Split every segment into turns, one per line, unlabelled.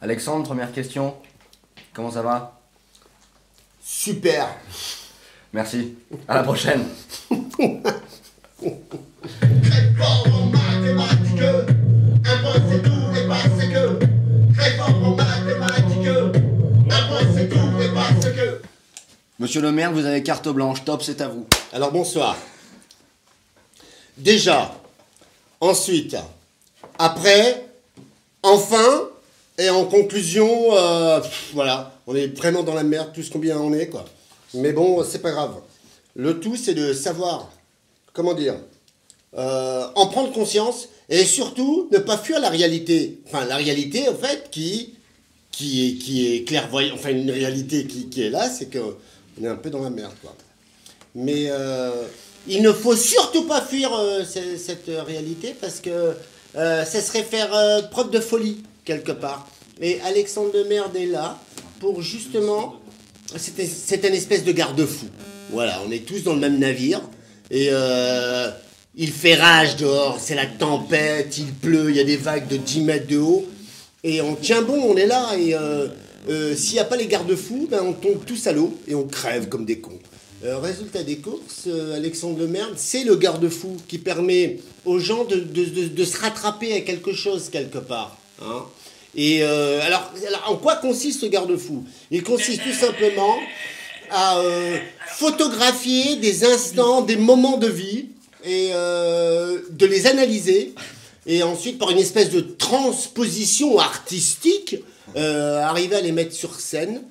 Alexandre, première question. Comment ça va?
Super.
Merci. À la prochaine.
Très fort en mathématiques, un point c'est tout et parce que. Très fort en mathématiques, un point c'est tout et parce que.
Monsieur le maire, vous avez carte blanche. Top, c'est à vous.
Alors bonsoir. Déjà, ensuite, après, enfin, et en conclusion, euh, voilà, on est vraiment dans la merde, tout ce combien on est, quoi. Mais bon, c'est pas grave. Le tout, c'est de savoir, comment dire, euh, en prendre conscience et surtout ne pas fuir la réalité. Enfin, la réalité, en fait, qui, qui, est, qui est clairvoyante, enfin, une réalité qui, est là, c'est qu'on est un peu dans la merde, quoi. Mais euh, il ne faut surtout pas fuir euh, ce- cette réalité parce que ça serait faire preuve de folie quelque part. Et Alexandre de Merde est là pour justement. C'est un espèce de garde-fou. Voilà, on est tous dans le même navire. Et euh, il fait rage dehors, c'est la tempête, il pleut, il y a des vagues de 10 mètres de haut. Et on tient bon, on est là. Et euh, euh, s'il n'y a pas les garde-fous, ben on tombe tous à l'eau et on crève comme des cons. Résultat des courses, euh, Alexandre Lemerde, c'est le garde-fou qui permet aux gens de se rattraper à quelque chose quelque part. Hein. Et euh, alors, en quoi consiste ce garde-fou? Il consiste tout simplement à euh, photographier des instants, des moments de vie et euh, de les analyser et ensuite par une espèce de transposition artistique arriver à les mettre sur scène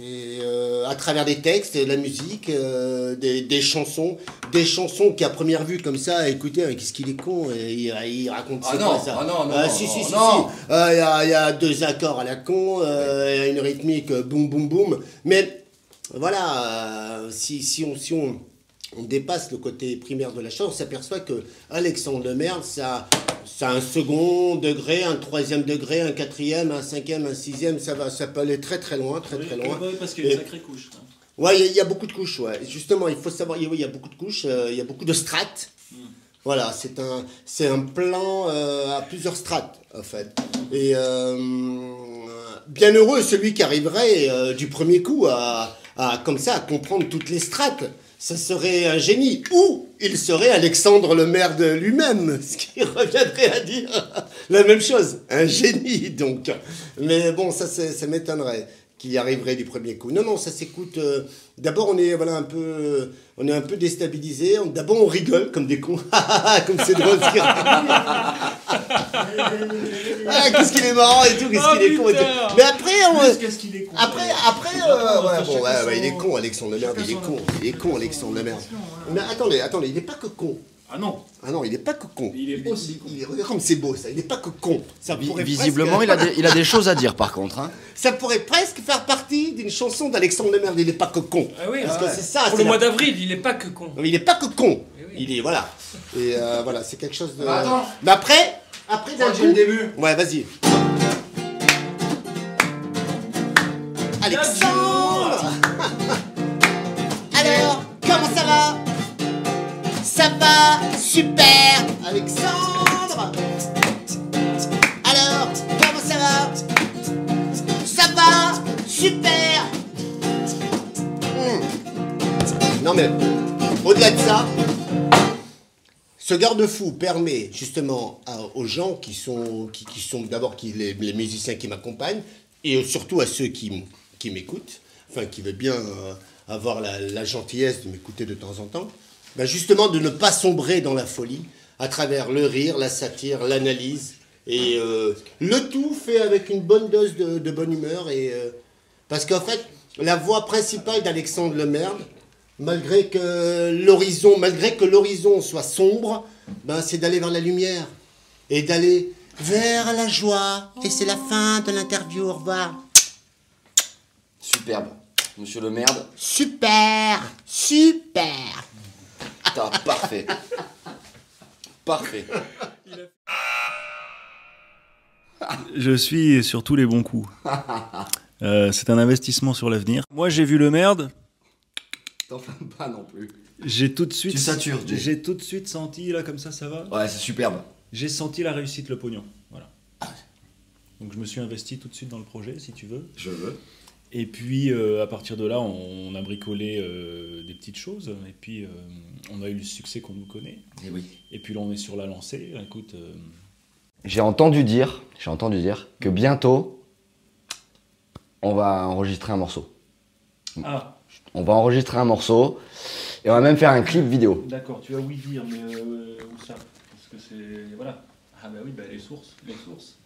et euh, à travers des textes, de la musique, euh, des, des chansons, des chansons qui à première vue comme ça, écoutez, hein, qu'est-ce qu'il est con, et il, il raconte
Ah
c'est
non,
quoi ça
ah non, non,
Ah,
non,
si, si, si,
non.
si. Euh, Il y, a, il y a deux accords à la con, euh, il y a une rythmique euh, boum boum boum, mais voilà, euh, si, si on, si on, on dépasse le côté primaire de la chose, on s'aperçoit que Alexandre de Merde, ça, ça a un second degré, un troisième degré, un quatrième, un cinquième, un sixième, ça va, ça peut aller très très loin, très très loin.
Oui, parce qu'il y a une sacrée couche. hein.
Ouais, il y a- il y, a beaucoup de couches, ouais. Justement, il faut savoir, il y a- oui, il y a beaucoup de couches, euh, il y a beaucoup de strates. Voilà, c'est un, c'est un plan euh, à plusieurs strates, en fait. Et euh, bien heureux celui qui arriverait du premier coup à, à, comme ça, à comprendre toutes les strates. Ça serait un génie. Ou il serait Alexandre le maire de lui-même, ce qui reviendrait à dire la même chose. Un génie, donc. Mais bon, ça, ça m'étonnerait qu'il y arriverait du premier coup. Non, non, ça s'écoute. euh, D'abord, on est voilà un peu, on est un peu déstabilisé. D'abord, on rigole comme des cons. comme c'est drôle. ah, qu'est-ce qu'il est marrant et tout, qu'est-ce
Oh,
qu'il est con et tout. Mais après, on,
Qu'est-ce qu'il est con
après, après, euh, ouais, bon, ouais, ouais, il est con, Alexandre Lemerde, il est con, il est con, Alexandre Lemerde. Mais attendez, attendez, il n'est pas que con.
Ah non,
Ah non, il n'est pas que con.
il est aussi con.
Il est, regarde comme c'est beau ça, il n'est pas que con. Ça
Vi-
pourrait
Visiblement,
presque-
il a, des, il a des choses à dire par contre. Hein.
ça pourrait presque faire partie d'une chanson d'Alexandre Lemerde. Il n'est pas que con.
Ah oui,
Parce
ah
que c'est ça.
Pour le mois d'avril, il est pas que con.
Il n'est pas que con.
Eh oui.
Il est voilà. Et euh, voilà, c'est quelque chose de.
Bah, attends.
Mais après, après d'un
le début.
Ouais, vas-y. Alexandre Alors, comment ça va? Ça va super Alexandre Alors, comment ça va? Ça va super Hmm. Non mais, au-delà de ça, ce garde-fou permet justement aux gens qui sont, d'abord les, musiciens qui m'accompagnent et surtout à ceux qui, m'écoutent, enfin qui veulent bien euh, avoir la, gentillesse de m'écouter de temps en temps, ben justement de ne pas sombrer dans la folie à travers le rire, la satire, l'analyse et euh, le tout fait avec une bonne dose de, bonne humeur et euh, parce qu'en fait la voix principale d'Alexandre Lemerde malgré que l'horizon, malgré que l'horizon soit sombre, ben c'est d'aller vers la lumière et d'aller vers la joie. Et c'est la fin de l'interview. Au revoir.
Superbe. Monsieur le merde,
Super, super.
t'as parfait. Parfait.
Je suis sur tous les bons coups. Euh, c'est un investissement sur l'avenir. Moi, j'ai vu le merde.
T'enflammes pas non plus.
J'ai tout de suite.
Tu satures, Jay.
J'ai tout de suite senti là comme ça, ça va?
Ouais, c'est superbe.
J'ai senti la réussite, le pognon. Voilà. Donc je me suis investi tout de suite dans le projet, si tu veux.
Je veux.
Et puis euh, à partir de là, on, on a bricolé euh, des petites choses. Et puis euh, on a eu le succès qu'on nous connaît.
Et oui.
Et puis là, on est sur la lancée. Écoute, euh,
J'ai entendu dire, j'ai entendu dire que bientôt, on va enregistrer un morceau.
ah,
On va enregistrer un morceau et on va même faire un clip vidéo.
d'accord, tu as oui dire, mais euh, où ça? Parce que c'est voilà. Ah bah oui, bah les sources, les sources.